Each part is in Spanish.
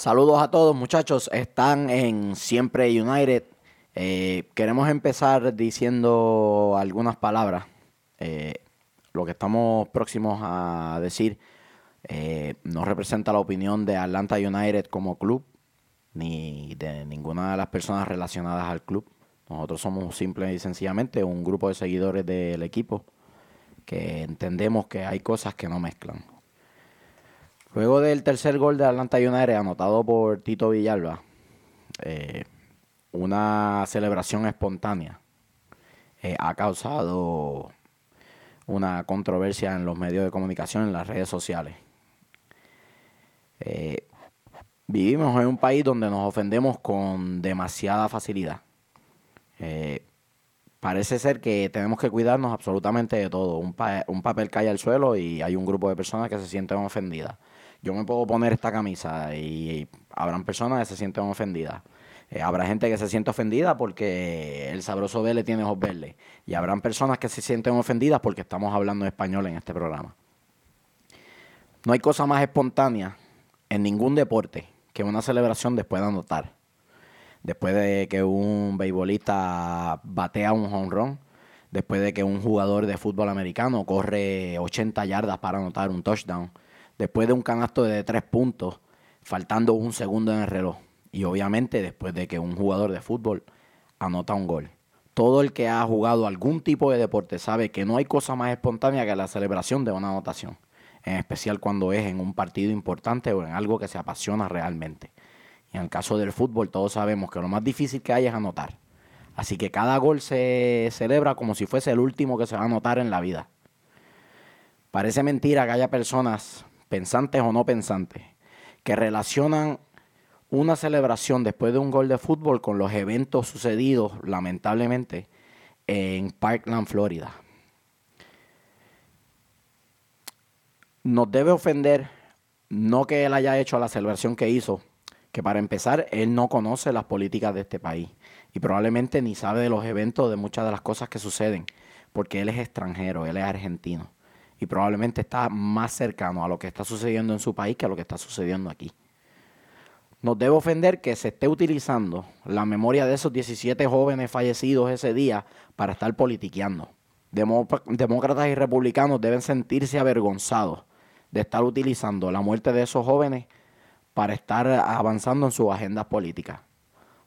Saludos a todos muchachos, están en Siempre United. Eh, queremos empezar diciendo algunas palabras. Eh, lo que estamos próximos a decir eh, no representa la opinión de Atlanta United como club, ni de ninguna de las personas relacionadas al club. Nosotros somos simple y sencillamente un grupo de seguidores del equipo que entendemos que hay cosas que no mezclan. Luego del tercer gol de Atlanta United anotado por Tito Villalba, eh, una celebración espontánea eh, ha causado una controversia en los medios de comunicación, en las redes sociales. Eh, vivimos en un país donde nos ofendemos con demasiada facilidad. parece ser que tenemos que cuidarnos absolutamente de todo. Un, un papel cae al suelo y hay un grupo de personas que se sienten ofendidas yo me puedo poner esta camisa y, habrán personas que se sienten ofendidas. Eh, habrá gente que se siente ofendida porque el sabroso le tiene ojos verdes. Y habrán personas que se sienten ofendidas porque estamos hablando español en este programa. No hay cosa más espontánea en ningún deporte que una celebración después de anotar. Después de que un beisbolista batea un home run, después de que un jugador de fútbol americano corre 80 yardas para anotar un touchdown, después de un canasto de tres puntos, faltando un segundo en el reloj. Y obviamente después de que un jugador de fútbol anota un gol. Todo el que ha jugado algún tipo de deporte sabe que no hay cosa más espontánea que la celebración de una anotación, en especial cuando es en un partido importante o en algo que se apasiona realmente. Y en el caso del fútbol todos sabemos que lo más difícil que hay es anotar. Así que cada gol se celebra como si fuese el último que se va a anotar en la vida. Parece mentira que haya personas pensantes o no pensantes, que relacionan una celebración después de un gol de fútbol con los eventos sucedidos, lamentablemente, en Parkland, Florida. Nos debe ofender no que él haya hecho la celebración que hizo, que para empezar, él no conoce las políticas de este país y probablemente ni sabe de los eventos, de muchas de las cosas que suceden, porque él es extranjero, él es argentino y probablemente está más cercano a lo que está sucediendo en su país que a lo que está sucediendo aquí. Nos debe ofender que se esté utilizando la memoria de esos 17 jóvenes fallecidos ese día para estar politiqueando. Demócratas y republicanos deben sentirse avergonzados de estar utilizando la muerte de esos jóvenes para estar avanzando en sus agendas políticas.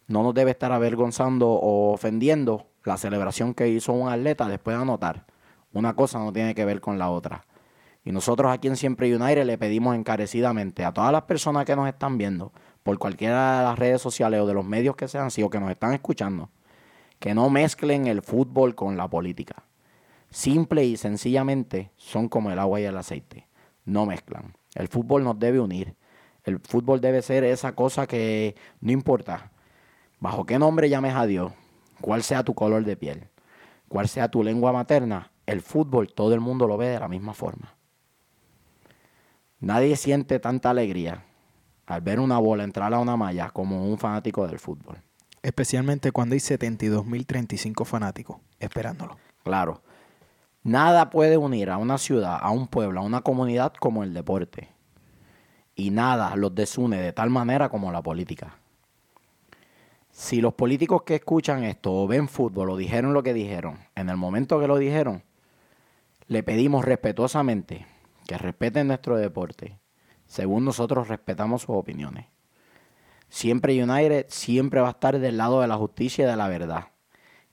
No nos debe estar avergonzando o ofendiendo la celebración que hizo un atleta después de anotar una cosa no tiene que ver con la otra. Y nosotros aquí en Siempre United le pedimos encarecidamente a todas las personas que nos están viendo, por cualquiera de las redes sociales o de los medios que sean, o que nos están escuchando, que no mezclen el fútbol con la política. Simple y sencillamente son como el agua y el aceite. No mezclan. El fútbol nos debe unir. El fútbol debe ser esa cosa que no importa bajo qué nombre llames a Dios, cuál sea tu color de piel, cuál sea tu lengua materna, el fútbol todo el mundo lo ve de la misma forma. Nadie siente tanta alegría al ver una bola entrar a una malla como un fanático del fútbol. Especialmente cuando hay 72.035 fanáticos esperándolo. Claro. Nada puede unir a una ciudad, a un pueblo, a una comunidad como el deporte. Y nada los desune de tal manera como la política. Si los políticos que escuchan esto o ven fútbol o dijeron lo que dijeron, en el momento que lo dijeron, le pedimos respetuosamente que respeten nuestro deporte, según nosotros respetamos sus opiniones. Siempre United siempre va a estar del lado de la justicia y de la verdad.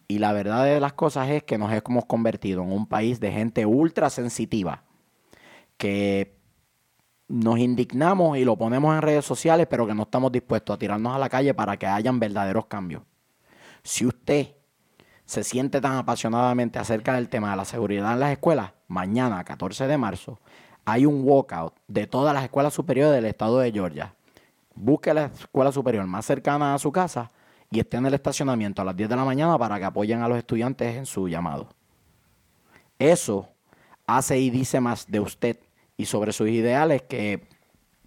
Y la verdad de las cosas es que nos hemos convertido en un país de gente ultra sensitiva, que nos indignamos y lo ponemos en redes sociales, pero que no estamos dispuestos a tirarnos a la calle para que hayan verdaderos cambios. Si usted se siente tan apasionadamente acerca del tema de la seguridad en las escuelas, mañana, 14 de marzo, hay un walkout de todas las escuelas superiores del estado de Georgia. Busque la escuela superior más cercana a su casa y esté en el estacionamiento a las 10 de la mañana para que apoyen a los estudiantes en su llamado. Eso hace y dice más de usted y sobre sus ideales que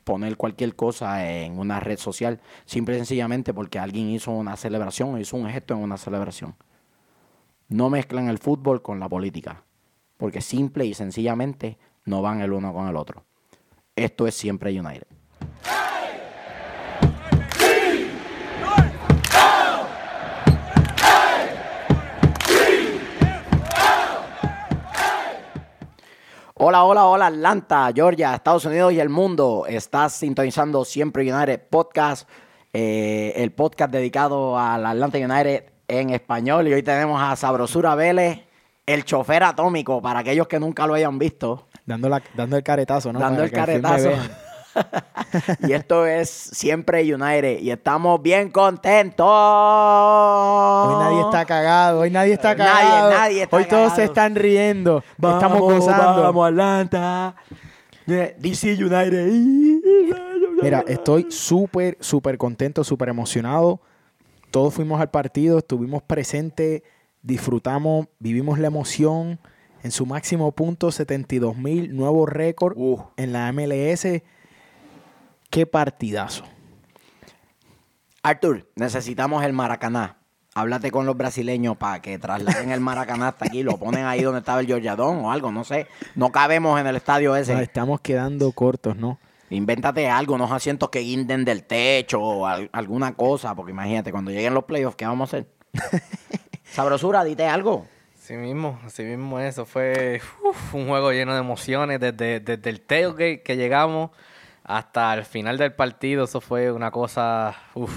poner cualquier cosa en una red social, simple y sencillamente porque alguien hizo una celebración o hizo un gesto en una celebración. No mezclan el fútbol con la política, porque simple y sencillamente no van el uno con el otro. Esto es siempre United. Hola, hola, hola Atlanta, Georgia, Estados Unidos y el mundo. Estás sintonizando Siempre United Podcast, eh, el podcast dedicado al Atlanta United en español. Y hoy tenemos a Sabrosura Vélez, el chofer atómico, para aquellos que nunca lo hayan visto. Dando, la, dando el caretazo, ¿no? Dando Para el caretazo. y esto es Siempre United. Y estamos bien contentos. Hoy nadie está cagado, hoy nadie está Nadie, cagado. nadie está hoy todos se están riendo. Estamos gozando. Atlanta. DC United. Mira, estoy súper, súper contento, súper emocionado. Todos fuimos al partido, estuvimos presentes, disfrutamos, vivimos la emoción. En su máximo punto, 72 mil, nuevo récord Uh. en la MLS. Qué partidazo. Arthur, necesitamos el Maracaná. Háblate con los brasileños para que trasladen el Maracaná hasta aquí. Lo ponen ahí donde estaba el Georgiadón o algo, no sé. No cabemos en el estadio ese. Nos estamos quedando cortos, ¿no? Invéntate algo, unos asientos que guinden del techo o al- alguna cosa, porque imagínate, cuando lleguen los playoffs, ¿qué vamos a hacer? Sabrosura, dite algo. Así mismo, así mismo eso. Fue uf, un juego lleno de emociones desde, desde el tailgate que llegamos hasta el final del partido. Eso fue una cosa, uf,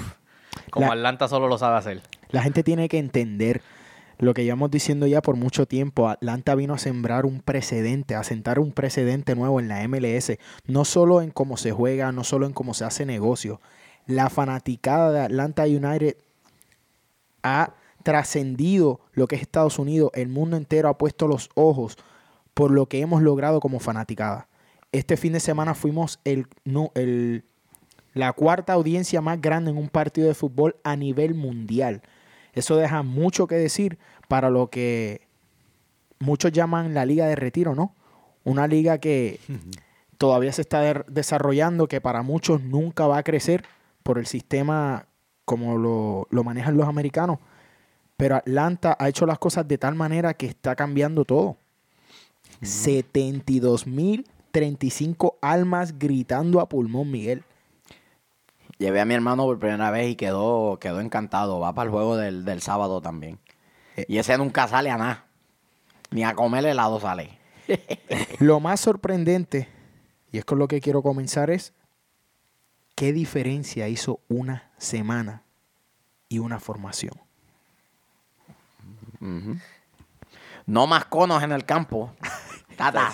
como La- Atlanta solo lo sabe hacer. La gente tiene que entender lo que llevamos diciendo ya por mucho tiempo. Atlanta vino a sembrar un precedente, a sentar un precedente nuevo en la MLS. No solo en cómo se juega, no solo en cómo se hace negocio. La fanaticada de Atlanta United ha trascendido lo que es Estados Unidos. El mundo entero ha puesto los ojos por lo que hemos logrado como fanaticada. Este fin de semana fuimos el, no, el, la cuarta audiencia más grande en un partido de fútbol a nivel mundial. Eso deja mucho que decir para lo que muchos llaman la liga de retiro, ¿no? Una liga que todavía se está desarrollando, que para muchos nunca va a crecer por el sistema como lo, lo manejan los americanos. Pero Atlanta ha hecho las cosas de tal manera que está cambiando todo. 72.035 almas gritando a pulmón, Miguel. Llevé a mi hermano por primera vez y quedó, quedó encantado. Va para el juego del, del sábado también. Y ese nunca sale a nada. Ni a comer helado sale. Lo más sorprendente, y es con lo que quiero comenzar, es qué diferencia hizo una semana y una formación. No más conos en el campo. Tata.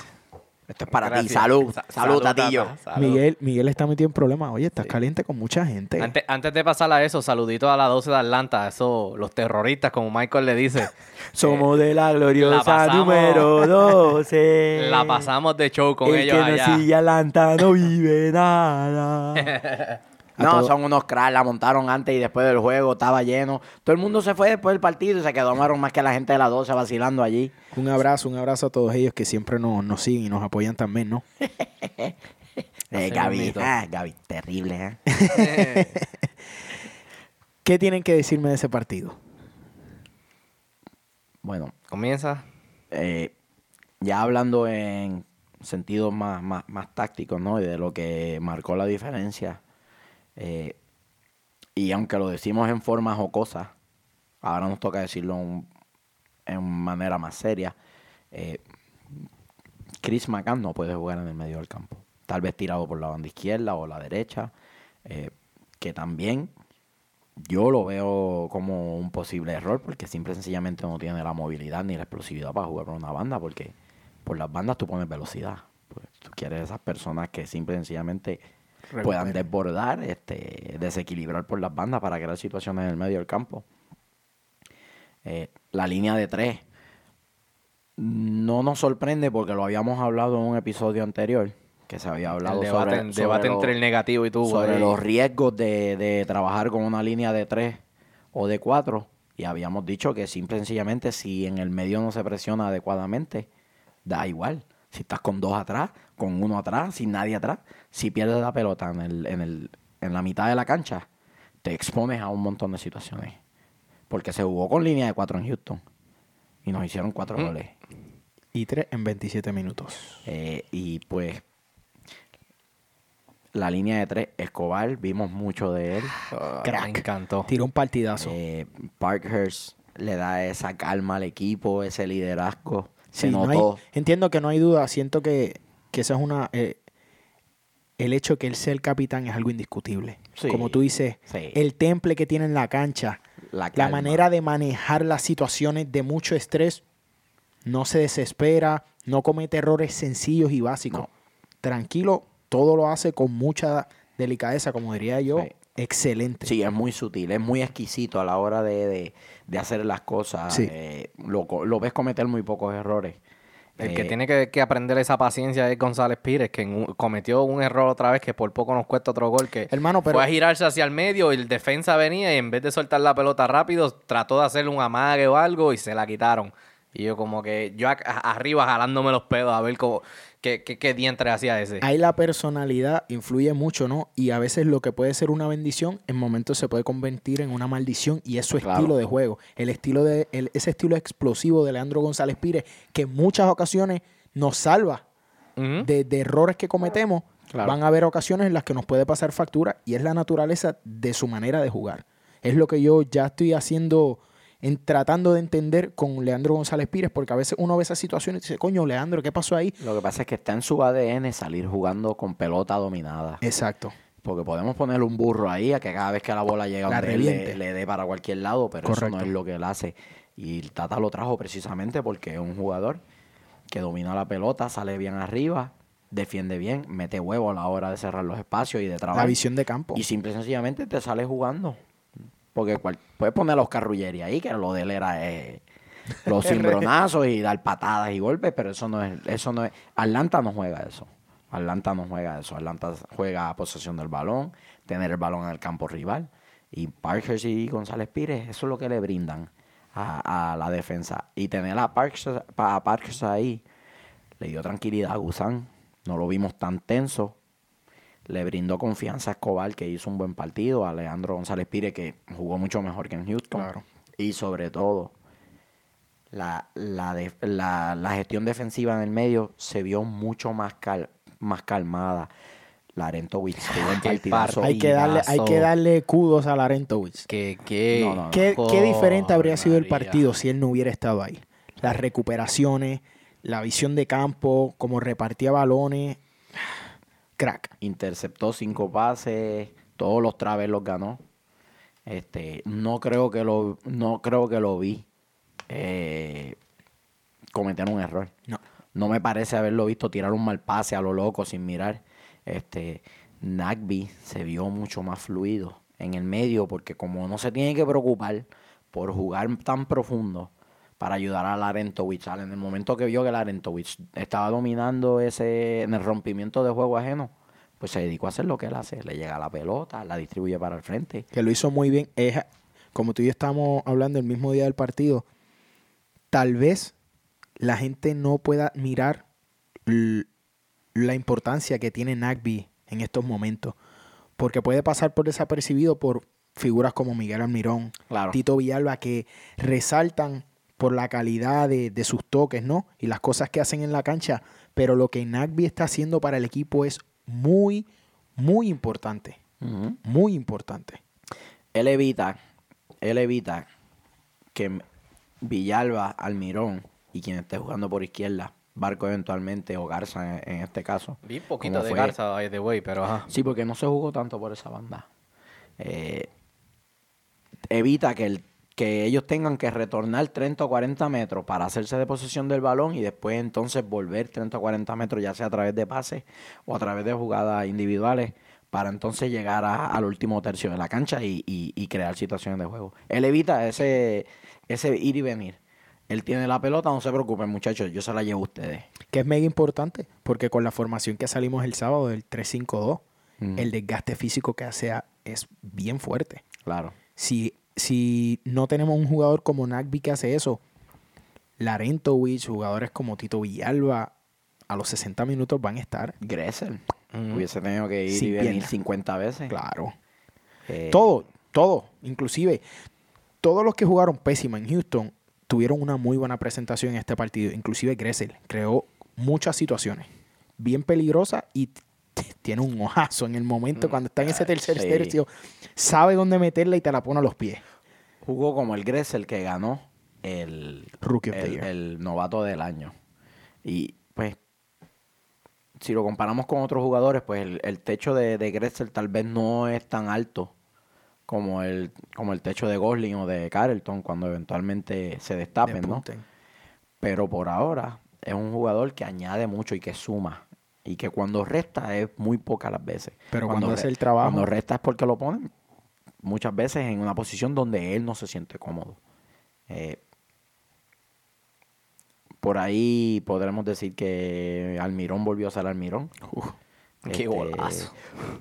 Esto es para ti. Salud. Sa- Salud, Tatillo. Tata, salud. Miguel, Miguel está metido en problemas. Oye, estás caliente con mucha gente. Antes, antes de pasar a eso, saludito a la 12 de Atlanta, eso, los terroristas, como Michael le dice. Somos de la la gloriosa pasamos- número 12. La pasamos de show con El ellos que allá. no sigue Atlanta no vive nada. No, todo- son unos cracks. La montaron antes y después del juego. Estaba lleno. Todo el mundo se fue después del partido y se quedaron más que la gente de la 12 vacilando allí. Un abrazo, un abrazo a todos ellos que siempre nos, nos siguen y nos apoyan también, ¿no? Eh, Gaby, ah, Gaby, terrible, ¿eh? ¿Qué tienen que decirme de ese partido? Bueno, Comienza. eh, ya hablando en sentidos más, más, más tácticos, ¿no? Y de lo que marcó la diferencia. Eh, y aunque lo decimos en forma jocosa, ahora nos toca decirlo en, en manera más seria. eh, Chris McCann no puede jugar en el medio del campo. Tal vez tirado por la banda izquierda o la derecha. eh, que también yo lo veo como un posible error porque simple y sencillamente no tiene la movilidad ni la explosividad para jugar por una banda porque por las bandas tú pones velocidad. Pues, tú quieres esas personas que simple y sencillamente puedan desbordar, este, desequilibrar por las bandas para crear situaciones en el medio del campo. Eh, la línea de tres no nos sorprende porque lo habíamos hablado en un episodio anterior que se había hablado El debate, sobre, el sobre debate lo- entre el negativo y tú. sobre ahí. los riesgos de, de trabajar con una línea de tres o de cuatro. Y habíamos dicho que simple y sencillamente si en el medio no se presiona adecuadamente, da igual. Si estás con dos atrás, con uno atrás, sin nadie atrás, si pierdes la pelota en, el, en, el, en la mitad de la cancha, te expones a un montón de situaciones. Porque se jugó con línea de cuatro en Houston. Y nos hicieron cuatro Mm. goles. Y tres en 27 minutos. Eh, y pues la línea de tres, Escobar, vimos mucho de él. Ah, Crack. Me encantó. Tiró un partidazo. Eh, Parkhurst le da esa calma al equipo, ese liderazgo. Se Sí, no hay- notó. entiendo que no hay duda. Siento que, que eso es una. eh, el hecho que él sea el capitán es algo indiscutible. Sí, Como tú dices, sí. el temple que tiene en la cancha, La, manera de manejar las situaciones de mucho estrés, no se desespera, no comete errores sencillos y básicos. No. Tranquilo, todo lo hace con mucha delicadeza, como diría yo. Sí. Excelente. Sí, es muy sutil, es muy exquisito a la hora de, de- de hacer las cosas. Sí. Eh, lo, lo ves cometer muy pocos errores. El que Eh, tiene que, que aprender esa paciencia es González Pires, que un- cometió un error otra vez que por poco nos cuesta otro gol. Que Hermano, pero fue a girarse hacia el medio y el defensa venía y en vez de soltar la pelota rápido, trató de hacerle un amague o algo y se la quitaron. Y yo como que, yo a- arriba jalándome los pedos a ver cómo, qué, qué, qué diantre hacía ese. ahí la personalidad influye mucho, ¿no? Y a veces lo que puede ser una bendición, en momentos se puede convertir en una maldición y es su Claro. estilo de juego. El estilo de, el- ese estilo explosivo de Leandro González Pires, que en muchas ocasiones nos salva de, de errores que cometemos. Claro. Van a haber ocasiones en las que nos puede pasar factura y es la naturaleza de su manera de jugar. Es lo que yo ya estoy haciendo, en, tratando de entender con Leandro González Pires, porque a veces uno ve esas situaciones y dice, coño, Leandro, ¿qué pasó ahí? Lo que pasa es que está en su ADN salir jugando con pelota dominada. Exacto. Porque podemos ponerle un burro ahí a que cada vez que la bola llega La donde le, le dé para cualquier lado, pero eso no es lo que él hace. Y el Tata lo trajo precisamente porque es un jugador que domina la pelota, sale bien arriba, defiende bien, mete huevo a la hora de cerrar los espacios y de La trabajar. visión de campo. Y simple y sencillamente te sale jugando. Porque cual- puedes poner a Oscar Ruggeri ahí, que lo de él era eh, los cimbronazos y dar patadas y golpes, pero eso no es, eso no es. Atlanta no juega eso. Atlanta no juega eso. Atlanta juega a posesión del balón, tener el balón en el campo rival. Y Parkers y González Pires, eso es lo que le brindan a, a la defensa. Y tener a Parkers, a Parkers ahí le dio tranquilidad a Gusán. No lo vimos tan tenso. Le brindó confianza a Escobar, que hizo un buen partido. A Leandro González Pire, que jugó mucho mejor que en Houston. Claro. Y sobre todo, la, la, de- la- la gestión defensiva en el medio se vio mucho más, cal- más calmada. Larentowicz Qué partidazo. Hay que darle, hay que darle kudos a Larentowicz. Que, que, No, no, no. ¿Qué, qué diferente habría sido el partido si él no hubiera estado ahí? Las recuperaciones, la visión de campo, cómo repartía balones. Crack. interceptó cinco pases, todos los traves los ganó. Este, no creo que lo, no creo que lo vi eh, cometer un error. No. No me parece haberlo visto tirar un mal pase a lo loco sin mirar. Este, Nagby se vio mucho más fluido en el medio porque como no se tiene que preocupar por jugar tan profundo para ayudar a Larentowicz. En el momento que vio que Larentowicz estaba dominando ese en el rompimiento de juego ajeno, pues se dedicó a hacer lo que él hace. Le llega la pelota, la distribuye para el frente. Que lo hizo muy bien. Es, como tú y yo estábamos hablando el mismo día del partido, tal vez la gente no pueda mirar la importancia que tiene Nagby en estos momentos. Porque puede pasar por desapercibido por figuras como Miguel Almirón, Claro. Tito Villalba, que resaltan por la calidad de, de sus toques, ¿no? Y las cosas que hacen en la cancha. Pero lo que Nagby está haciendo para el equipo es muy, muy importante. Muy importante. Él evita, él evita que Villalba, Almirón y quien esté jugando por izquierda, Barco eventualmente o Garza en, en este caso. Vi poquito como de fue- Garza, by the way, pero ajá. Sí, porque no se jugó tanto por esa banda. Eh, evita que, el, que ellos tengan que retornar 30 o 40 metros para hacerse de posesión del balón y después entonces volver 30 o 40 metros, ya sea a través de pases o a través de jugadas individuales, para entonces llegar a- al último tercio de la cancha y, y- y crear situaciones de juego. Él evita ese, ese ir y venir. Él tiene la pelota, no se preocupen muchachos, yo se la llevo a ustedes. que es mega importante, porque con la formación que salimos el sábado del 3-5-2, Mm. el desgaste físico que hace es bien fuerte. Claro. Si, si no tenemos un jugador como Nagby que hace eso, Larentowicz, jugadores como Tito Villalba, a los 60 minutos van a estar. Gressel. Hubiese tenido que ir Sin y venir pierna. 50 veces. Claro. Eh, Todo, todo. Inclusive, todos los que jugaron pésima en Houston tuvieron una muy buena presentación en este partido. Inclusive Gressel creó muchas situaciones bien peligrosas y tiene un ojazo en el momento cuando está en ese tercer sí. tercio. Sabe dónde meterla y te la pone a los pies. Jugó como el Gressel que ganó el, Rookie of the el, Year. el novato del año. Y pues, si lo comparamos con otros jugadores, pues el, el techo de, de Gressel tal vez no es tan alto como el, como el techo de Gosling o de Carlton cuando eventualmente se destapen, ¿no? Pero por ahora es un jugador que añade mucho y que suma. Y que cuando resta es muy pocas las veces. Pero cuando hace el trabajo- Cuando resta es porque lo ponen muchas veces en una posición donde él no se siente cómodo. Eh, por ahí podremos decir que Almirón volvió a ser Almirón. Qué golazo.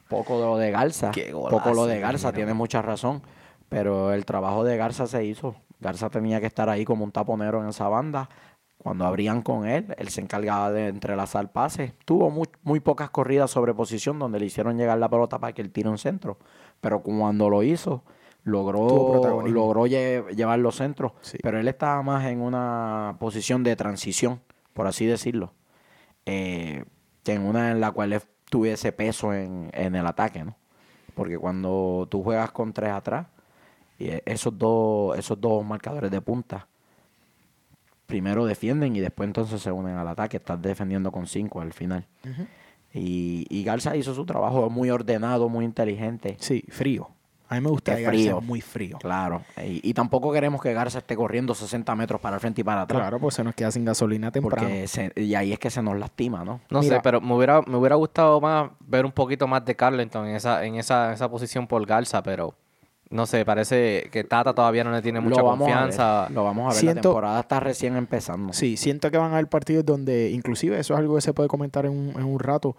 Poco lo de Garza. Qué poco lo golazo, de Garza, Almirón. tiene mucha razón. Pero el trabajo de Garza se hizo. Garza tenía que estar ahí como un taponero en esa banda. Cuando abrían con él, él se encargaba de entrelazar pases. Tuvo muy, muy pocas corridas sobre posición donde le hicieron llegar la pelota para que él tire un centro. Pero cuando lo hizo, logró, logró lle- llevar los centros. Sí. Pero él estaba más en una posición de transición, por así decirlo. Eh, que en una en la cual él tuviese peso en, en el ataque, ¿no? Porque cuando tú juegas con tres atrás, y e- esos dos, esos dos marcadores de punta, primero defienden y después entonces se unen al ataque. Estás defendiendo con cinco al final. y, y Garza hizo su trabajo muy ordenado, muy inteligente. Sí, frío. A mí me gusta Garza, frío. muy frío. Claro. Y, y tampoco queremos que Garza esté corriendo 60 metros para el frente y para atrás. Claro, pues se nos queda sin gasolina temprano. Porque se- y ahí es que se nos lastima, ¿no? No Mira. sé, pero me hubiera, me hubiera gustado más ver un poquito más de Carlton en esa, en esa, esa posición por Garza, pero no sé, parece que Tata todavía no le tiene mucha lo vamos confianza. A ver, lo vamos a ver. Siento- La temporada está recién empezando. Sí, siento que van a haber partidos donde, inclusive eso es algo que se puede comentar en un, en un rato,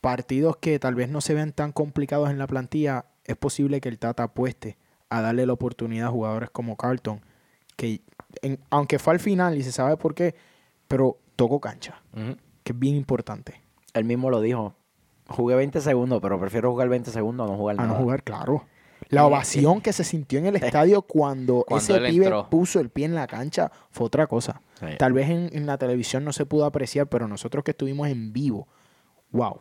partidos que tal vez no se vean tan complicados en la plantilla, es posible que el Tata apueste a darle la oportunidad a jugadores como Carlton, que en- aunque fue al final y se sabe por qué, pero tocó cancha, que es bien importante. Él mismo lo dijo. Jugué 20 segundos, pero prefiero jugar 20 segundos a no jugar A nada. no jugar, claro. La ovación que se sintió en el estadio cuando, Cuando ese pibe entró. puso el pie en la cancha fue otra cosa. Sí. Tal vez en, en la televisión no se pudo apreciar, pero nosotros que estuvimos en vivo, wow,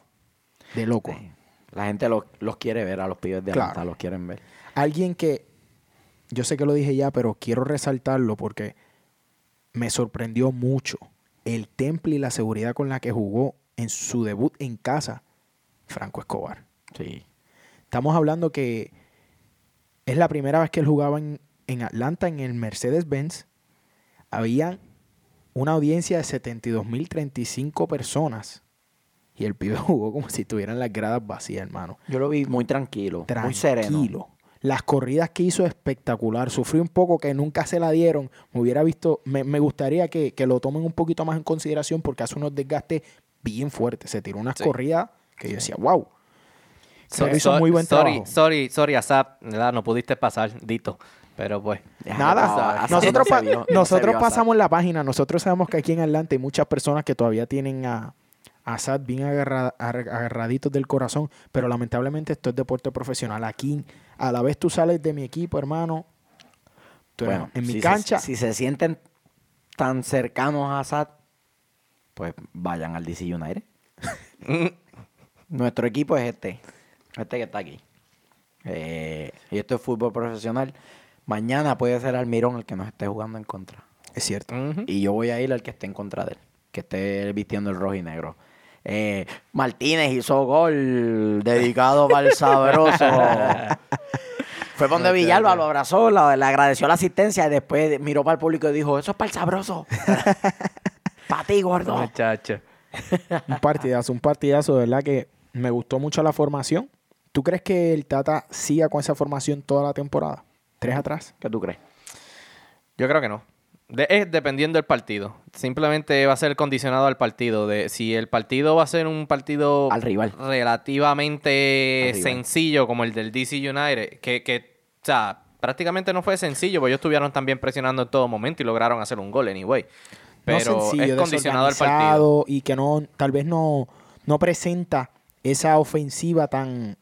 de loco. Sí. La gente los, los quiere ver, a los pibes de Claro. Atlanta los quieren ver. Alguien que, yo sé que lo dije ya, pero quiero resaltarlo porque me sorprendió mucho el temple y la seguridad con la que jugó en su debut en casa, Franco Escobar. Sí. Estamos hablando que es la primera vez que él jugaba en, en Atlanta en el Mercedes-Benz. Había una audiencia de 72.035 personas. Y el pibe jugó como si tuvieran las gradas vacías, hermano. Yo lo vi muy tranquilo, Tranquilo. muy sereno. Las corridas que hizo espectacular. Sufrió un poco que nunca se la dieron. Me hubiera visto, me, me gustaría que, que lo tomen un poquito más en consideración porque hace unos desgastes bien fuertes. Se tiró unas Sí. corridas que yo decía, wow. So- Pero hizo so- muy buen sorry, trabajo. Sorry, sorry, Asap. No pudiste pasar, Dito. Pero pues, Nada, nosotros, no pa- vio, nosotros pasamos la página, nosotros sabemos que aquí en Atlanta hay muchas personas que todavía tienen a, a Sad bien agarra- ar- agarraditos del corazón, pero lamentablemente esto es deporte profesional. Aquí, a la vez tú sales de mi equipo, hermano, tú eres- Bueno, en mi si cancha, Se, si se sienten tan cercanos a Assad, pues vayan al DC United. Nuestro equipo es este. Este que está aquí. Eh, y esto es fútbol profesional. Mañana puede ser Almirón el que nos esté jugando en contra. es cierto. Y yo voy a ir al que esté en contra de él. Que esté vistiendo el rojo y negro. Eh, Martínez hizo gol dedicado para el sabroso. Fue donde Villalba lo abrazó, la- le agradeció la asistencia y después miró para el público y dijo, eso es para el sabroso. para ti, gordo. Muchacho. Un partidazo, un partidazo, de verdad que me gustó mucho la formación. ¿Tú crees que el Tata siga con esa formación toda la temporada? ¿Tres atrás? ¿Qué tú crees? Yo creo que no. De- es dependiendo del partido. Simplemente va a ser condicionado al partido. De si el partido va a ser un partido Al rival. relativamente Al rival. sencillo como el del DC United, que, que, o sea, prácticamente no fue sencillo, porque ellos estuvieron también presionando en todo momento y lograron hacer un gol anyway. Pero no sencillo, es condicionado al partido. Y que no, tal vez no, no presenta esa ofensiva tan...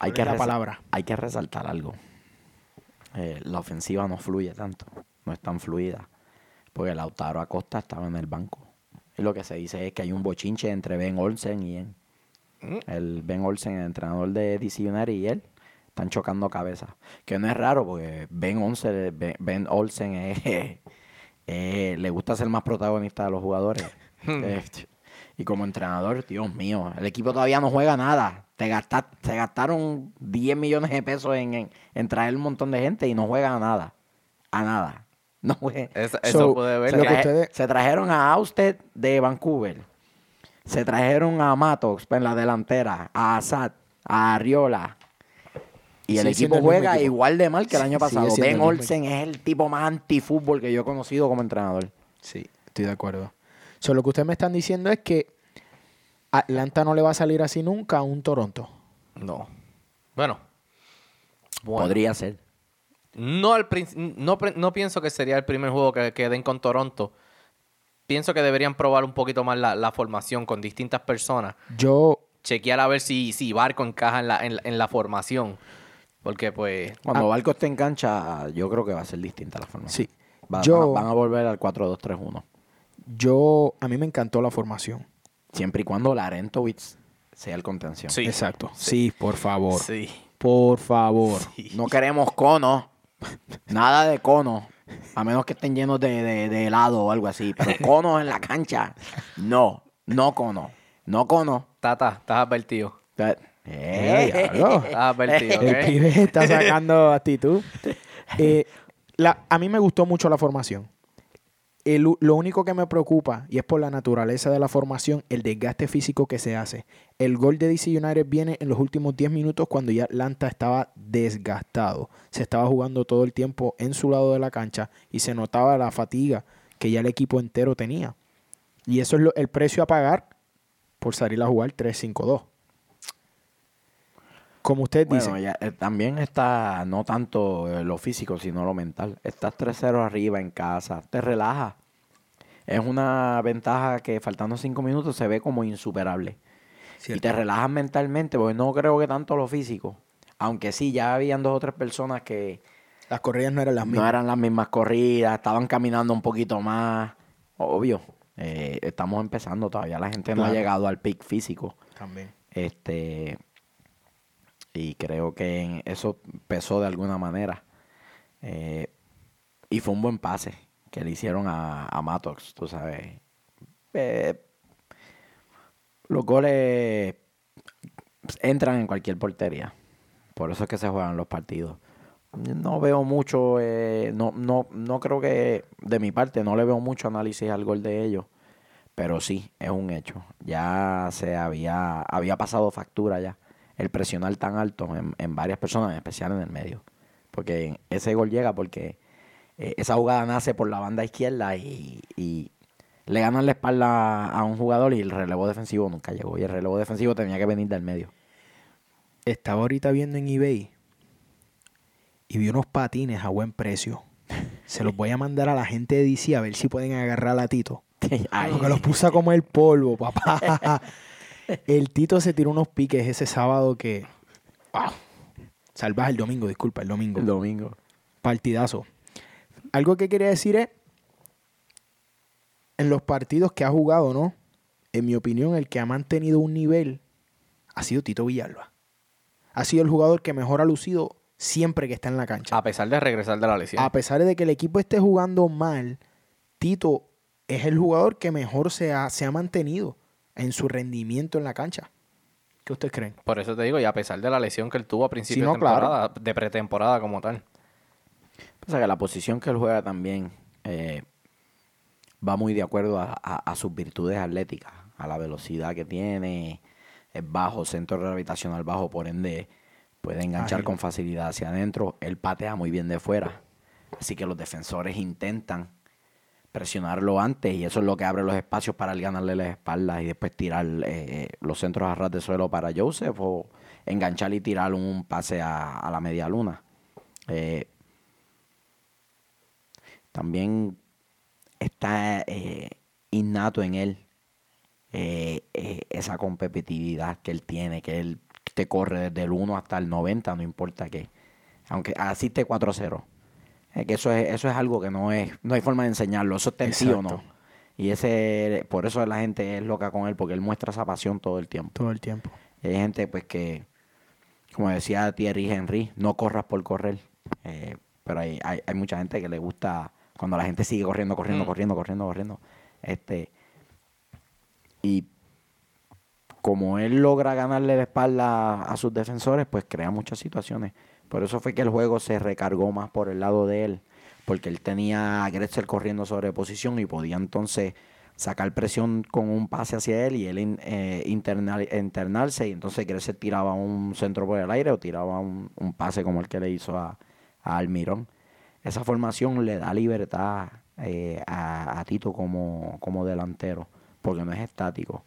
Hay ¿Cuál que, la palabra? hay que resaltar algo. Eh, la ofensiva no fluye tanto. No es tan fluida. Porque Lautaro Acosta estaba en el banco. Y lo que se dice es que hay un bochinche entre Ben Olsen y él. Mm. El Ben Olsen, el entrenador de DC United y él. Están chocando cabezas. Que no es raro porque Ben Olsen, Ben, Ben Olsen eh, le gusta ser más protagonista de los jugadores. Y como entrenador, Dios mío, el equipo todavía no juega nada. Te gasta- se gastaron 10 millones de pesos en, en- en traer un montón de gente y no juegan a nada. A nada. No juegan. Eso, So, eso pude ver. Se, traje- ustedes- trajeron a Austed de Vancouver. Se trajeron a Matos en la delantera, a Assad, a Arriola. Y el equipo el juega equipo. igual de mal que el año pasado. Ben Olsen es el tipo más antifútbol que yo he conocido como entrenador. Sí, estoy de acuerdo. So, lo que ustedes me están diciendo es que Atlanta no le va a salir así nunca a un Toronto. No. Bueno. Bueno. Podría ser. No, al prin- no, pre- no pienso que sería el primer juego que, que den con Toronto. Pienso que deberían probar un poquito más la, la formación con distintas personas. Yo, Chequear a ver si, si Barco encaja en la, en, la- en la formación. Porque pues... Cuando Barco esté en cancha, yo creo que va a ser distinta la formación. sí. Va- Yo- van, a, van a volver al 4-2-3-1. Yo, a mí me encantó la formación. Siempre y cuando Larentowicz sea el contención. Sí. Exacto. Sí, por favor. Sí. Por favor. No queremos cono. Nada de cono. A menos que estén llenos de, de- de helado o algo así. Pero cono en la cancha. No. No cono. No cono. Tata, estás advertido. Eh, Eh. Estás advertido, El pibe está sacando actitud. Eh, la- a mí me gustó mucho la formación. Lo único que me preocupa, y es por la naturaleza de la formación, el desgaste físico que se hace. El gol de DC United viene en los últimos 10 minutos cuando ya Atlanta estaba desgastado. Se estaba jugando todo el tiempo en su lado de la cancha y se notaba la fatiga que ya el equipo entero tenía. Y eso es el precio a pagar por salir a jugar 3-5-2. Como Bueno, dicen. ya, eh, también está no tanto eh, lo físico, sino lo mental. Estás 3-0 arriba en casa, te relajas. Es una ventaja que faltando 5 minutos se ve como insuperable. Y te relajas mentalmente, porque no creo que tanto lo físico. Aunque sí, ya habían dos o tres personas que Las corridas no eran las no mismas. eran las mismas corridas, estaban caminando un poquito más. Obvio, eh, estamos empezando todavía, la gente no ha llegado al pic físico. También. Este y creo que eso pesó de alguna manera. Eh, y fue un buen pase que le hicieron a, a Matox, tú sabes. Eh, los goles entran en cualquier portería. Por eso es que se juegan los partidos. No veo mucho, eh, no, no, no creo que de mi parte no le veo mucho análisis al gol de ellos. Pero sí, es un hecho. Ya se había, había pasado factura ya. El presionar tan alto en, en varias personas, en especial en el medio. Porque ese gol llega porque eh, esa jugada nace por la banda izquierda y, y le ganan la espalda a un jugador y el relevo defensivo nunca llegó. Y el relevo defensivo tenía que venir del medio. Estaba ahorita viendo en eBay y vi unos patines a buen precio. Se los voy a mandar a la gente de DC a ver si pueden agarrar a Tito. Ay, Porque los puse a comer polvo, papá. El Tito se tiró unos piques ese sábado que. ¡Wow! Salvaje el domingo, disculpa, el domingo. el domingo. Partidazo. Algo que quería decir es. En los partidos que ha jugado, ¿no? En mi opinión, el que ha mantenido un nivel ha sido Tito Villalba. Ha sido el jugador que mejor ha lucido siempre que está en la cancha. A pesar de regresar de la lesión. A pesar de que el equipo esté jugando mal, Tito es el jugador que mejor se ha, se ha mantenido en su rendimiento en la cancha. ¿Qué ustedes creen? Por eso te digo, y a pesar de la lesión que él tuvo a principio no, de claro. temporada, de pretemporada como tal. Pasa que la posición que él juega también eh, va muy de acuerdo a, a- a sus virtudes atléticas, a la velocidad que tiene, es bajo, centro gravitacional bajo, por ende puede enganchar con facilidad hacia adentro. Él patea muy bien de fuera, así que los defensores intentan presionarlo antes y eso es lo que abre los espacios para él ganarle las espaldas y después tirar eh, los centros a ras de suelo para Joseph o enganchar y tirar un pase a, la media luna. Eh, también está eh, innato en él esa competitividad que él tiene, que él te corre desde el 1 hasta el 90, no importa qué. Aunque asiste 4-0. Eh, que eso es, eso es algo que no es, no hay forma de enseñarlo, eso está en sí o no. Y ese, por eso la gente es loca con él, porque él muestra esa pasión todo el tiempo. Todo el tiempo. Y hay gente pues que, como decía Thierry Henry, no corras por correr. Eh, pero hay, hay, hay mucha gente que le gusta Cuando la gente sigue corriendo, corriendo, Mm. corriendo, corriendo, corriendo. Este, y como él logra ganarle la espalda a sus defensores, pues crea muchas situaciones. Por eso fue que el juego se recargó más por el lado de él, porque él tenía a Gretzel corriendo sobre posición y podía entonces sacar presión con un pase hacia él y él in- eh, internarse y entonces Gretzel tiraba un centro por el aire o tiraba un, pase como el que le hizo a, a Almirón. Esa formación le da libertad eh, a, a Tito como, como delantero, porque no es estático.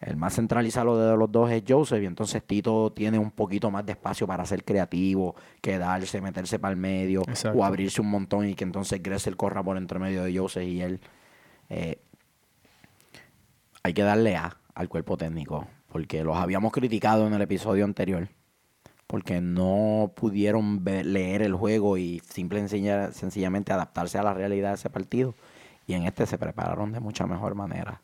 El más centralizado de los dos es Joseph y entonces Tito tiene un poquito más de espacio para ser creativo, quedarse, meterse para el medio Exacto. o abrirse un montón y que entonces Gressel corra por entre medio de Joseph y él. eh, hay que darle A al cuerpo técnico, porque los habíamos criticado en el episodio anterior, porque no pudieron ver- leer el juego y simple sencillamente adaptarse a la realidad de ese partido. Y en este se prepararon de mucha mejor manera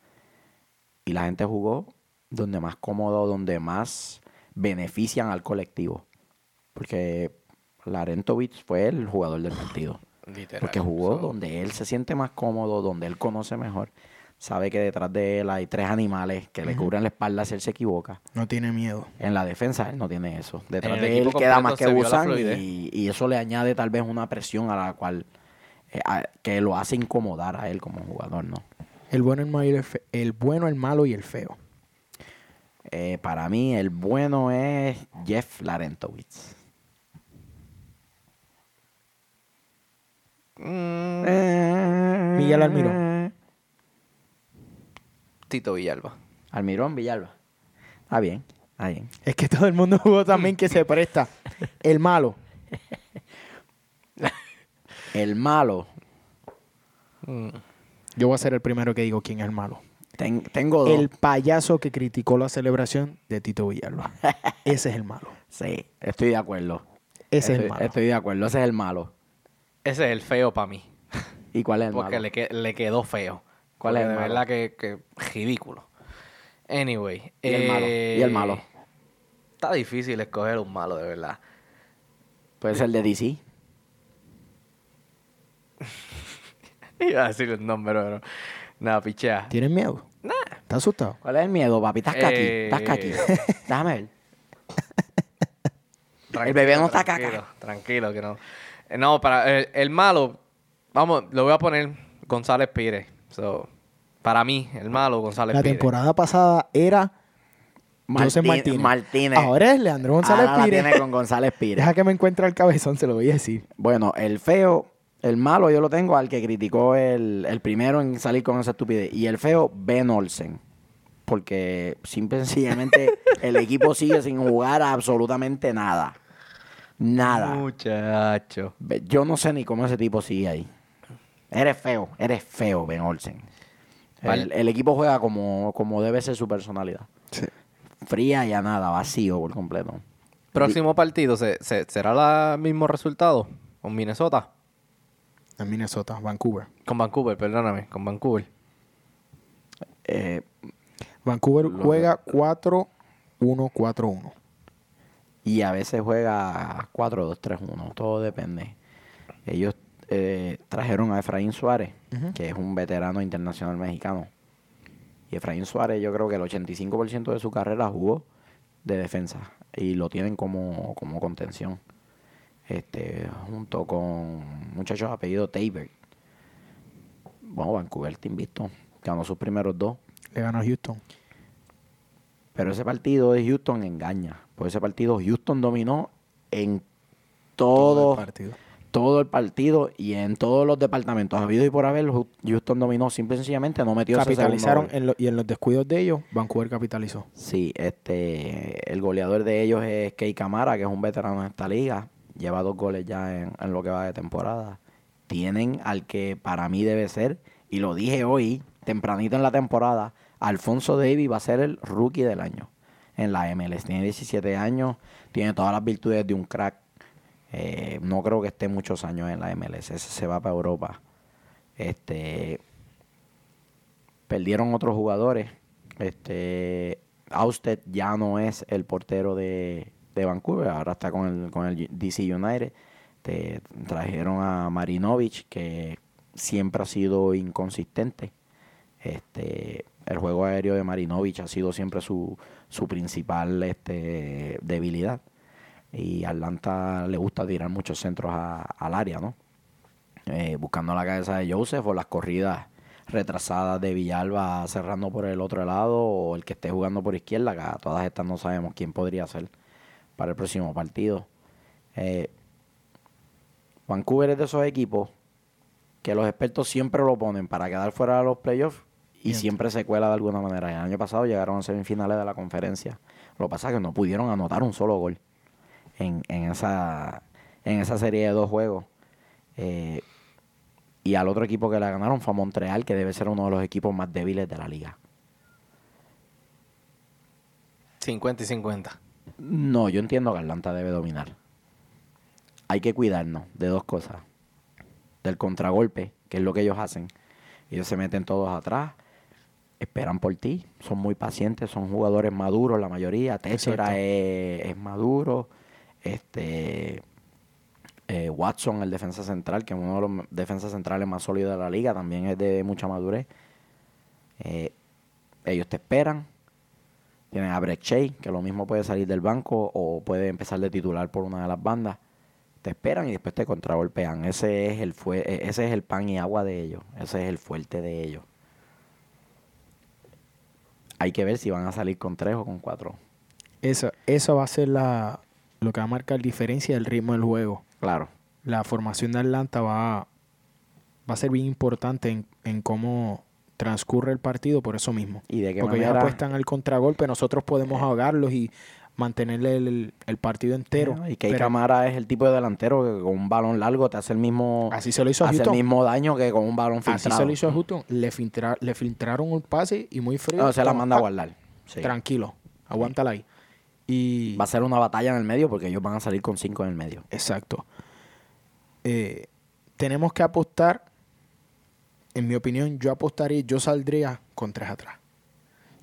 y la gente jugó donde más cómodo, donde más benefician al colectivo. Porque Larentovich fue el jugador del partido. Literal. Porque jugó So, donde él se siente más cómodo, donde él conoce mejor. Sabe que detrás de él hay tres animales que le cubren la espalda si él se equivoca. No tiene miedo. En la defensa él no tiene eso. Detrás de él queda más que Busan y, y eso le añade tal vez una presión a la cual eh, a- que lo hace incomodar a él como jugador, ¿no? El bueno, el malo y el, fe- el bueno, el malo y el feo. Eh, para mí, el bueno es Jeff Larentowitz. mm, Miguel Almirón. Tito Villalba. Almirón Villalba. Está bien, está bien. Es que todo el mundo jugó también que se presta. El malo. El malo, Mm. Yo voy a ser el primero que digo quién es el malo. ten- tengo dos. El payaso que criticó la celebración de Tito Villalba. Ese es el malo. Sí, estoy de acuerdo. Ese es el malo. Estoy de acuerdo, ese es el malo. Ese es el feo para mí. ¿Y cuál es el Porque malo? le, que- le quedó feo. ¿Cuál es Porque el de malo? verdad que, que ridículo. Anyway. ¿Y el malo? ¿Y el malo? eh, Está difícil escoger un malo, de verdad. Puede ser el de DC. Iba a decir el nombre, pero... Nada, pichea. ¿Tienes miedo? ¿Estás asustado? ¿Cuál es el miedo, papi? Estás Eh. estás aquí. Déjame ver. El bebé no está tranquilo, caca. Tranquilo, que no. Eh, No, para el, el malo, vamos, lo voy a poner González Pires. So, para mí, el malo, González La Pires. temporada pasada era Martín- Martínez. Martínez. Ahora es Leandro González Ahora la Pires. tiene con González Pires. Deja que me encuentre el cabezón, se lo voy a decir. Bueno, el feo, el malo yo lo tengo al que criticó el, el primero en salir con esa estupidez. Y el feo, Ben Olsen. Porque simple y sencillamente el equipo sigue sin jugar a absolutamente nada. Nada. Muchacho. Yo no sé ni cómo ese tipo sigue ahí. Eres feo, eres feo, Ben Olsen. El, Vale. el equipo juega como, como debe ser su personalidad. Fría y a nada, vacío por completo. Próximo partido, ¿se, se- será el mismo resultado? ¿Con Minnesota? En Minnesota, Vancouver. Con Vancouver, perdóname, con Vancouver. Eh, Vancouver Lo juega 4-1-4-1. y a veces juega 4-2-3-1, todo depende. Ellos eh, trajeron a Efraín Suárez, Ujú. que es un veterano internacional mexicano. Y Efraín Suárez, yo creo que el 85% de su carrera jugó de defensa y lo tienen como, como contención. Este, junto con muchachos apellido Tabor. Bueno, Vancouver te invito. Ganó sus primeros dos. Le ganó a Houston. Pero ese partido de Houston engaña. Por ese partido Houston dominó en todo, el partido. todo el partido y en todos los departamentos. Habido y por haber, Houston dominó. Simple y sencillamente no metió ese Capitalizaron gol. en lo- y en los descuidos de ellos, Vancouver capitalizó. Sí, este, el goleador de ellos es Kei Camara, que es un veterano en esta liga. Lleva dos goles ya en, lo que va de temporada. Tienen al que para mí debe ser, y lo dije hoy, tempranito en la temporada, Alfonso Davis va a ser el rookie del año en la MLS. Tiene 17 años, tiene todas las virtudes de un crack. Eh, no creo que esté muchos años en la MLS. Ese se va para Europa. Este, perdieron otros jugadores. Este, Austed ya no es el portero de, de Vancouver, ahora está con el, con el DC United. Te trajeron a Marinovich, que siempre ha sido inconsistente. Este, el juego aéreo de Marinovich ha sido siempre su, su principal este, debilidad. Y Atlanta le gusta tirar muchos centros a- al área, ¿no? Eh, buscando la cabeza de Joseph o las corridas retrasadas de Villalba cerrando por el otro lado o el que esté jugando por izquierda, todas estas no sabemos quién podría ser para el próximo partido. Eh, Vancouver es de esos equipos que los expertos siempre lo ponen para quedar fuera de los playoffs y Bien. siempre se cuela de alguna manera. El año pasado llegaron a semifinales de la conferencia. Lo que pasa es que no pudieron anotar un solo gol en, en esa, en esa serie de dos juegos. Eh, y al otro equipo que la ganaron fue a Montreal, que debe ser uno de los equipos más débiles de la liga. 50 y 50. No, yo entiendo que Atlanta debe dominar. Hay que cuidarnos de dos cosas. Del contragolpe, que es lo que ellos hacen. Ellos se meten todos atrás, esperan por ti, son muy pacientes, son jugadores maduros la mayoría. Teixeira es maduro. Este eh, Watson, el defensa central, que es uno de los defensas centrales más sólidos de la liga, también es de mucha madurez. Eh, ellos te esperan. Tienen a Breck Shea, que lo mismo puede salir del banco o puede empezar de titular por una de las bandas. Te esperan y después te contragolpean. Ese es el fue, e- ese es el pan y agua de ellos. Ese es el fuerte de ellos. Hay que ver si van a salir con tres o con cuatro. Eso, eso va a ser la, lo que va a marcar diferencia del ritmo del juego. Claro. La formación de Atlanta va, a- va a ser bien importante en, en cómo transcurre el partido por eso mismo. Y de qué Porque ellos manera. apuestan al contragolpe, nosotros podemos ahogarlos y mantenerle el, el partido entero. y que Camara es el tipo de delantero que con un balón largo te hace el mismo, así se lo hizo hace el mismo daño que con un balón Así filtrado. se lo hizo a Houston. Le, filtra- le filtraron un pase y muy frío. No, se la toma, manda a pa, guardar. Sí. Tranquilo, aguántala ahí. Y Va a ser una batalla en el medio porque ellos van a salir con cinco en el medio. Exacto. Eh, tenemos que apostar, en mi opinión, yo apostaría, yo saldría con tres atrás.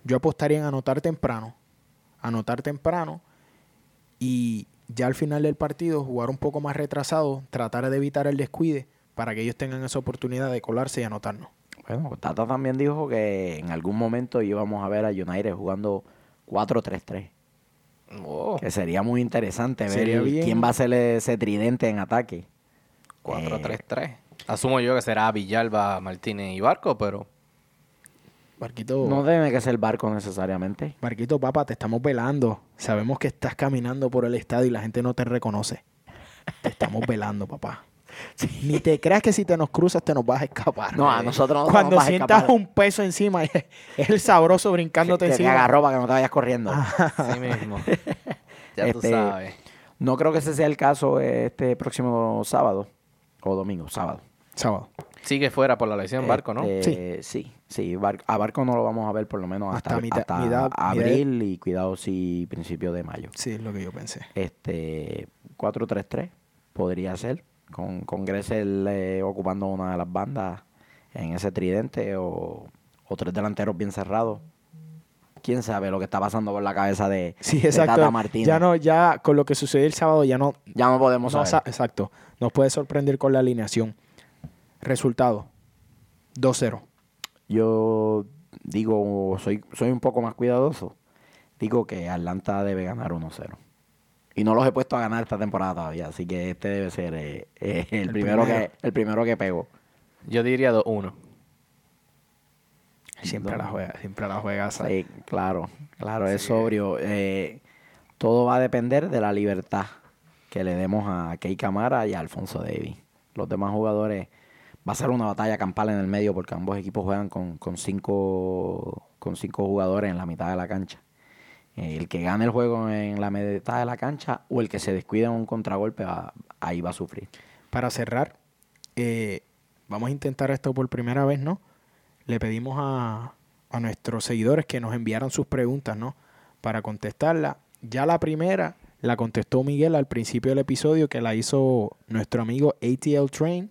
Yo apostaría en anotar temprano, anotar temprano y ya al final del partido jugar un poco más retrasado, tratar de evitar el descuide para que ellos tengan esa oportunidad de colarse y anotarnos. Bueno, Tata también dijo que en algún momento íbamos a ver a United jugando 4-3-3. Oh, Que sería muy interesante ver bien. quién va a ser ese tridente en ataque. 4-3-3. Asumo yo que será Villalba, Martínez y Barco, pero Marquito, No debe que ser barco necesariamente. Marquito, papá, te estamos velando. Sabemos que estás caminando por el estadio y la gente no te reconoce. Te estamos velando, papá. Ni te creas que si te nos cruzas te nos vas a escapar. No, a nosotros no Cuando nos sientas escapar. un peso encima, es, el sabroso brincándote que te encima. agarró para que no te vayas corriendo. así mismo. ya tú Este, sabes. No creo que ese sea el caso este próximo sábado. O domingo, sábado. Sábado. Sigue fuera por la lesión Barco, ¿no? Este, Sí, sí. Bar- a Barco no lo vamos a ver por lo menos hasta, Hasta mitad- hasta mitad- abril y cuidado si principio de mayo. Sí, es lo que yo pensé. Este 4-3-3 podría ser. Con, con Gressel eh, ocupando una de las bandas en ese tridente o, o tres delanteros bien cerrados. Quién sabe lo que está pasando por la cabeza de, Sí, de. Tata Martino. Ya no, ya con lo que sucedió el sábado ya no, Ya no podemos no saber. sa- exacto. Nos puede sorprender con la alineación. Resultado. 2-0. Yo digo, soy, soy un poco más cuidadoso. Digo que Atlanta debe ganar 1-0. Y no los he puesto a ganar esta temporada todavía, así que este debe ser eh, eh, el, El primero, primero. que el primero que pego. Yo diría 2-1. Siempre la juega, siempre la juega. Sí, claro, claro, es sobrio. Eh, todo va a depender de la libertad que le demos a Kei Camara y a Alfonso Davis. Los demás jugadores va a ser una batalla campal en el medio porque ambos equipos juegan con, con cinco con cinco jugadores en la mitad de la cancha. Eh, el que gane el juego en la mitad de la cancha o el que se descuide en un contragolpe va- ahí va a sufrir. Para cerrar, eh, vamos a intentar esto por primera vez, ¿no? Le pedimos a, a nuestros seguidores que nos enviaran sus preguntas, ¿no? Para contestarla. Ya la primera la contestó Miguel al principio del episodio, que la hizo nuestro amigo ATL Train,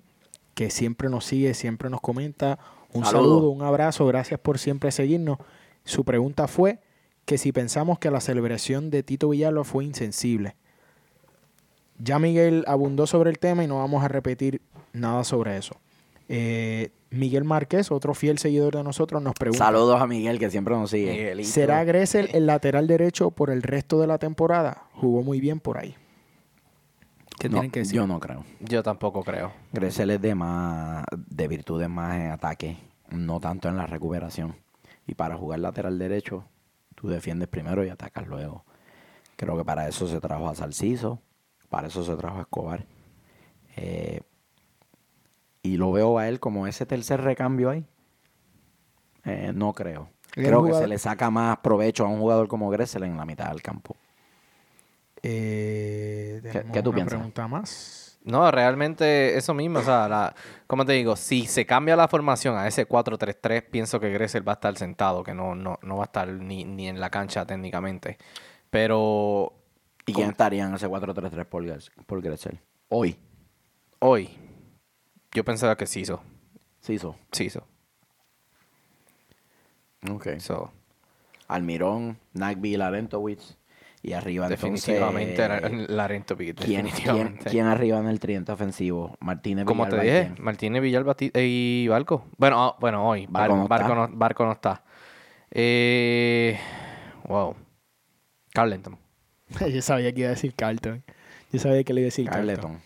que siempre nos sigue, siempre nos comenta. Un saludo, un abrazo, gracias por siempre seguirnos. Su pregunta fue que si pensamos que la celebración de Tito Villalba fue insensible. Ya Miguel abundó sobre el tema y no vamos a repetir nada sobre eso. Eh, Miguel Márquez, otro fiel seguidor de nosotros, nos pregunta: Saludos a Miguel que siempre nos sigue. Miguelito. ¿Será Gressel el lateral derecho por el resto de la temporada? Jugó muy bien por ahí. ¿Qué No, tienen que decir? Yo no creo. Yo tampoco creo. Gressel es de más, de virtudes más en ataque, no tanto en la recuperación. Y para jugar lateral derecho, tú defiendes primero y atacas luego. Creo que para eso se trajo a Salciso, para eso se trajo a Escobar. Eh, y lo veo a él como ese tercer recambio ahí. Eh, no creo. Creo que jugador- se le saca más provecho a un jugador como Gressel en la mitad del campo. Eh, tenemos qué tú una piensas? pregunta más. No, realmente eso mismo, o sea, la, como te digo, si se cambia la formación a ese 4-3-3, pienso que Gressel va a estar sentado, que no, no, no va a estar ni, ni en la cancha técnicamente. Pero ¿Y quién estaría en ese 4-3-3 por, por Gressel? Hoy, hoy, yo pensaba que Ciso. Ciso. Ciso. Ok. So, Almirón, Nagby, Larentowicz. Y arriba definitivamente entonces... la- Larento Piquet, ¿quién, quién, arriba en el tridente ofensivo? Martínez Como te Villalba, dije, ¿quién? Martínez Villalba ti- y Barco. Bueno, ah, bueno hoy. Barco Barco, no Barco, está. no, Barco no está. Eh, wow. Carleton. Yo sabía que iba a decir Carlton. Yo sabía que le iba a decir Carlton. Carleton.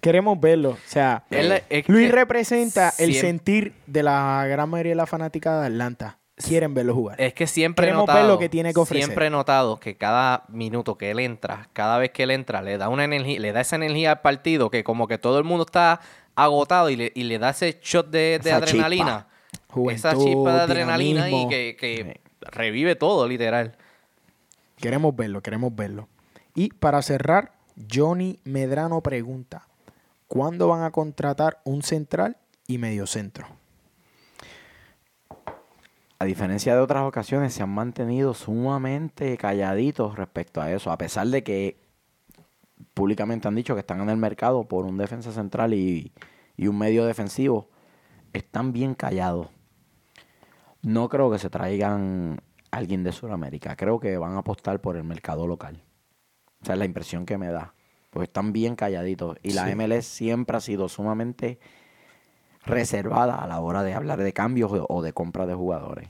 Queremos verlo. O sea, Él es Luis representa el sentir de la gran mayoría de la fanática de Atlanta. Quieren verlo jugar. Es que siempre he notado, lo que tiene que ofrecer. Siempre he notado que cada minuto que él entra, cada vez que él entra, le da una energía, le da esa energía al partido que como que todo el mundo está agotado y le, y le da ese shot de, de Esa adrenalina. Juventud, esa chispa de adrenalina y dinamismo. que, que revive todo, literal. Queremos verlo, queremos verlo. Y para cerrar, Johnny Medrano pregunta: ¿Cuándo van a contratar un central y mediocentro? A diferencia de otras ocasiones, se han mantenido sumamente calladitos respecto a eso, a pesar de que públicamente han dicho que están en el mercado por un defensa central y, y un medio defensivo. Están bien callados. No creo que se traigan a alguien de Sudamérica. Creo que van a apostar por el mercado local. O sea, es la impresión que me da. Porque están bien calladitos. Y la Sí. MLS siempre ha sido sumamente reservada a la hora de hablar de cambios o- o de compra de jugadores.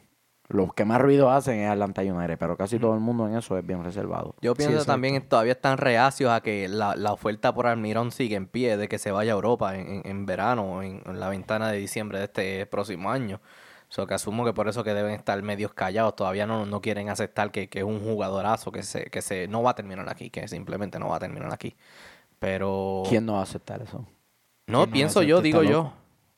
Los que más ruido hacen es Atlanta United, pero casi todo el mundo en eso es bien reservado. Yo pienso también que todavía están reacios a que la, la oferta por Almirón sigue en pie de que se vaya a Europa en, en- en verano, en, en la ventana de diciembre de este próximo año. So que asumo que por eso que deben estar medios callados. Todavía no, no quieren aceptar que, que es un jugadorazo que se, que se no va a terminar aquí, que simplemente no va a terminar aquí. Pero ¿Quién no va a aceptar eso? no, ¿Quién no pienso yo, digo yo.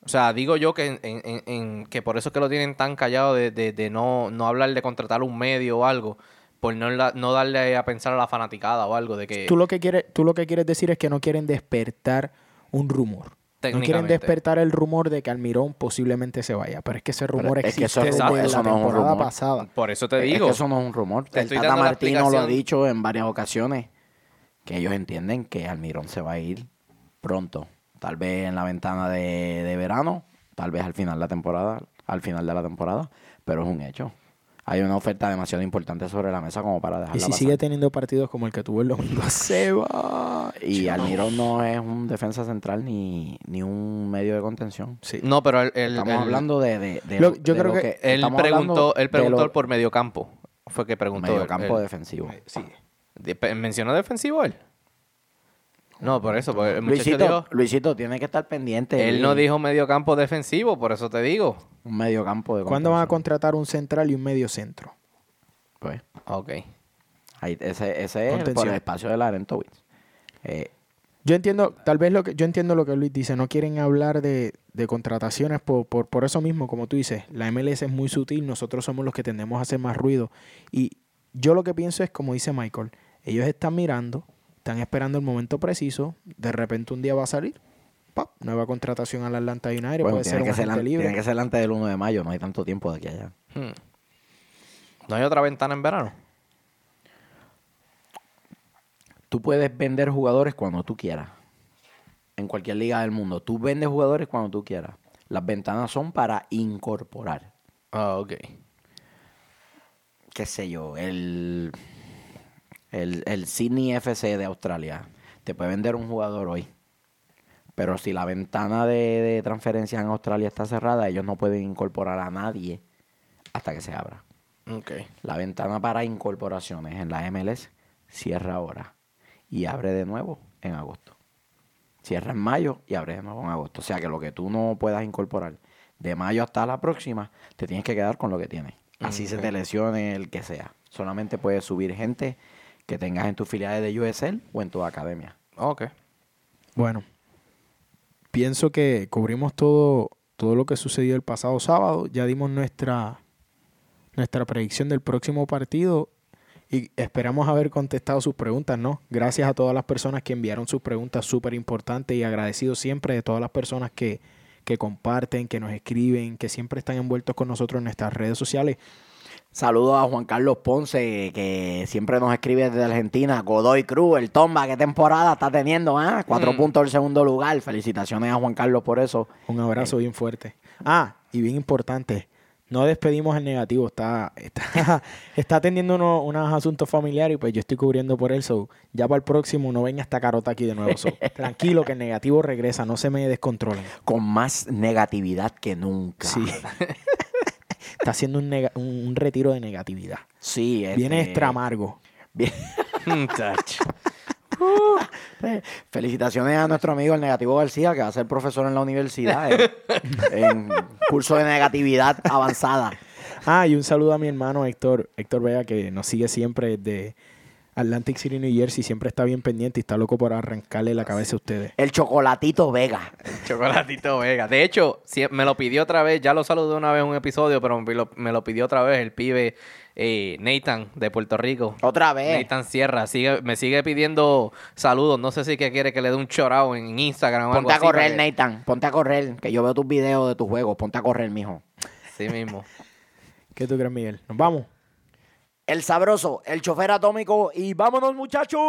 O sea, digo yo que, en, en- en- en- que por eso es que lo tienen tan callado de, de- de no, no hablar de contratar un medio o algo, por no, la- no darle a pensar a la fanaticada o algo de que Tú lo que quieres, tú lo que quieres decir es que no quieren despertar un rumor. No quieren despertar el rumor de que Almirón posiblemente se vaya. Pero es que ese rumor es que existe eso- desde eso- la eso no es un temporada rumor. pasada. Por eso te Es digo. que eso no es un rumor. Te el Tata Martino lo ha dicho en varias ocasiones que ellos entienden que Almirón se va a ir pronto. Tal vez en la ventana de, de verano, tal vez al final de la temporada, al final de la temporada, pero es un hecho. Hay una oferta demasiado importante sobre la mesa como para dejarla Y si pasar. sigue teniendo partidos como el que tuvo el domingo, se va. Y Almirón no es un defensa central ni, ni un medio de contención. Sí. No, pero él, él- Estamos hablando de, de- de Lo- yo de creo lo que él preguntó, él preguntó lo- por mediocampo. Fue que preguntó. medio él- campo él. defensivo. Sí. ¿Mencionó defensivo él? No, por eso, porque el muchacho Luisito, dijo... Luisito tiene que estar pendiente. Él no dijo mediocampo defensivo, por eso te digo. un medio campo de ¿Cuándo van a contratar un central y un medio centro? Pues, Ok. ahí- ese, ese es por el espacio de Larentowicz. Eh, Yo entiendo, tal vez lo que, yo entiendo lo que Luis dice, no quieren hablar de, de contrataciones por, por, por eso mismo, como tú dices, la MLS es muy sutil, nosotros somos los que tendemos a hacer más ruido. Y yo lo que pienso es, como dice Michael, ellos están mirando, están esperando el momento preciso, de repente un día va a salir, ¡pap! nueva contratación al Atlanta United, bueno, puede ser tiene, un que ser, libre. tiene que ser antes del 1 de mayo, no hay tanto tiempo de aquí a allá. Hmm. ¿No hay otra ventana en verano? Tú puedes vender jugadores cuando tú quieras. En cualquier liga del mundo. Tú vendes jugadores cuando tú quieras. Las ventanas son para incorporar. Ah, ok. qué sé yo, el, el, el Sydney FC de Australia te puede vender un jugador hoy Pero si la ventana de, de transferencias en Australia está cerrada, ellos no pueden incorporar a nadie hasta que se abra. Ok. La ventana para incorporaciones en la MLS cierra ahora y abre de nuevo en agosto. Cierra en mayo y abre de nuevo en agosto. O sea que lo que tú no puedas incorporar de mayo hasta la próxima, te tienes que quedar con lo que tienes. Así se te lesione el que sea. Solamente puedes subir gente que tengas en tus filiales de USL o en tu academia. Ok. Bueno, pienso que cubrimos todo, todo lo que sucedió el pasado sábado. Ya dimos nuestra, nuestra predicción del próximo partido y esperamos haber contestado sus preguntas, ¿no? Gracias a todas las personas que enviaron sus preguntas, súper importantes y agradecido siempre de todas las personas que, que comparten, que nos escriben, que siempre están envueltos con nosotros en nuestras redes sociales. Saludos a Juan Carlos Ponce, que siempre nos escribe desde Argentina. Godoy Cruz, el Tomba, ¿qué temporada está teniendo? ah? Cuatro Mm. puntos del segundo lugar. Felicitaciones a Juan Carlos por eso. Un abrazo bien fuerte. Ah, y bien importante, no despedimos el negativo, está, está, está atendiendo uno- unos asuntos familiares y pues yo estoy cubriendo por él, so ya para el próximo no venga esta carota aquí de nuevo. so, tranquilo que el negativo regresa, no se me descontrolen. Con más negatividad que nunca. Sí. está haciendo un, nega- un- un retiro de negatividad. Sí, Viene este, extra amargo. bien- Touch. Felicitaciones a nuestro amigo el Negativo García, que va a ser profesor en la universidad en, en curso de negatividad avanzada. Ah, y un saludo a mi hermano Héctor, Héctor Vega, que nos sigue siempre desde Atlantic City, New Jersey, siempre está bien pendiente y está loco por arrancarle la cabeza a ustedes. El Chocolatito Vega. Chocolatito Vega. De hecho, me lo pidió otra vez. Ya lo saludé una vez en un episodio, pero me lo, me lo pidió otra vez el pibe eh, Nathan de Puerto Rico. Otra vez. Nathan Sierra. Sigue, me sigue pidiendo saludos. No sé si que quiere que le dé un chorao en Instagram o algo Ponte a correr, Nathan. Ponte a correr. Que yo veo tus videos de tus juegos. Ponte a correr, mijo. Sí mismo. ¿Qué tú crees, Miguel? ¿Nos vamos? El sabroso, el chofer atómico y vámonos, muchachos.